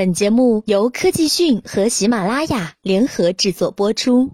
本节目由科技讯和喜马拉雅联合制作播出。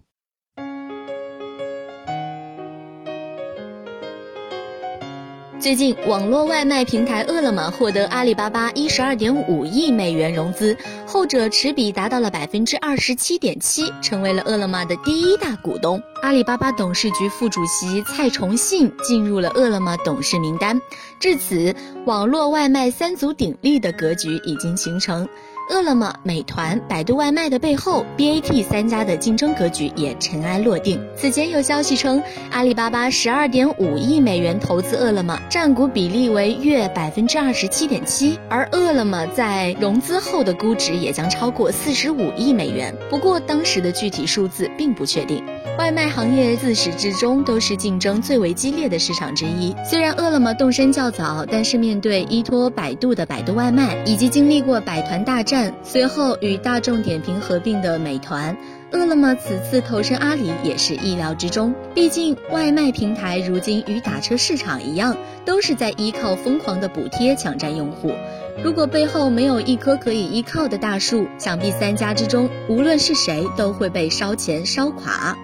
最近，网络外卖平台饿了么获得阿里巴巴一十二点五亿美元融资，后者持比达到了百分之二十七点七，成为了饿了么的第一大股东。阿里巴巴董事局副主席蔡崇信进入了饿了么董事名单。至此，网络外卖三足鼎立的格局已经形成。饿了么、美团、百度外卖的背后，BAT 三家的竞争格局也尘埃落定。此前有消息称，阿里巴巴十二点五亿美元投资饿了么，占股比例为约百分之二十七点七，而饿了么在融资后的估值也将超过四十五亿美元。不过，当时的具体数字并不确定。外卖行业自始至终都是竞争最为激烈的市场之一。虽然饿了么动身较早，但是面对依托百度的百度外卖，以及经历过百团大战，随后与大众点评合并的美团，饿了么此次投身阿里也是意料之中。毕竟外卖平台如今与打车市场一样，都是在依靠疯狂的补贴抢占用户。如果背后没有一棵可以依靠的大树，想必三家之中无论是谁都会被烧钱烧垮。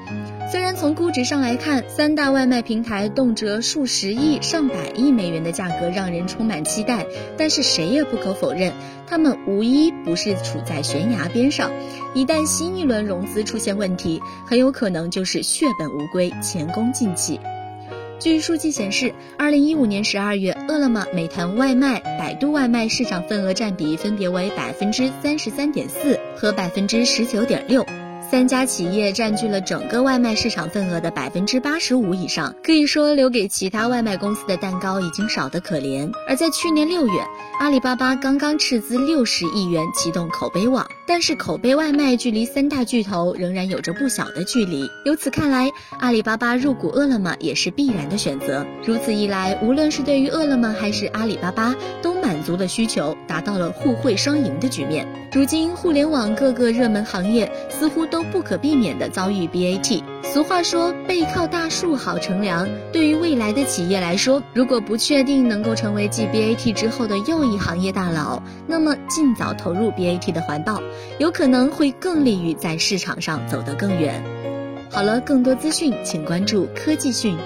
虽然从估值上来看，三大外卖平台动辄数十亿、上百亿美元的价格让人充满期待，但是谁也不可否认，他们无一不是处在悬崖边上。一旦新一轮融资出现问题，很有可能就是血本无归、前功尽弃。据数据显示，二零一五年十二月，饿了么、美团外卖、百度外卖市场份额占比分别为百分之三十三点四和百分之十九点六。三家企业占据了整个外卖市场份额的百分之八十五以上，可以说留给其他外卖公司的蛋糕已经少得可怜。而在去年六月，阿里巴巴刚刚斥资六十亿元启动口碑网，但是口碑外卖距离三大巨头仍然有着不小的距离。由此看来，阿里巴巴入股饿了么也是必然的选择。如此一来，无论是对于饿了么还是阿里巴巴，都满足了需求，达到了互惠双赢的局面。如今，互联网各个热门行业似乎都不可避免地遭遇 BAT。俗话说“背靠大树好乘凉”，对于未来的企业来说，如果不确定能够成为继 BAT 之后的又一行业大佬，那么尽早投入 BAT 的怀抱，有可能会更利于在市场上走得更远。好了，更多资讯请关注科技讯。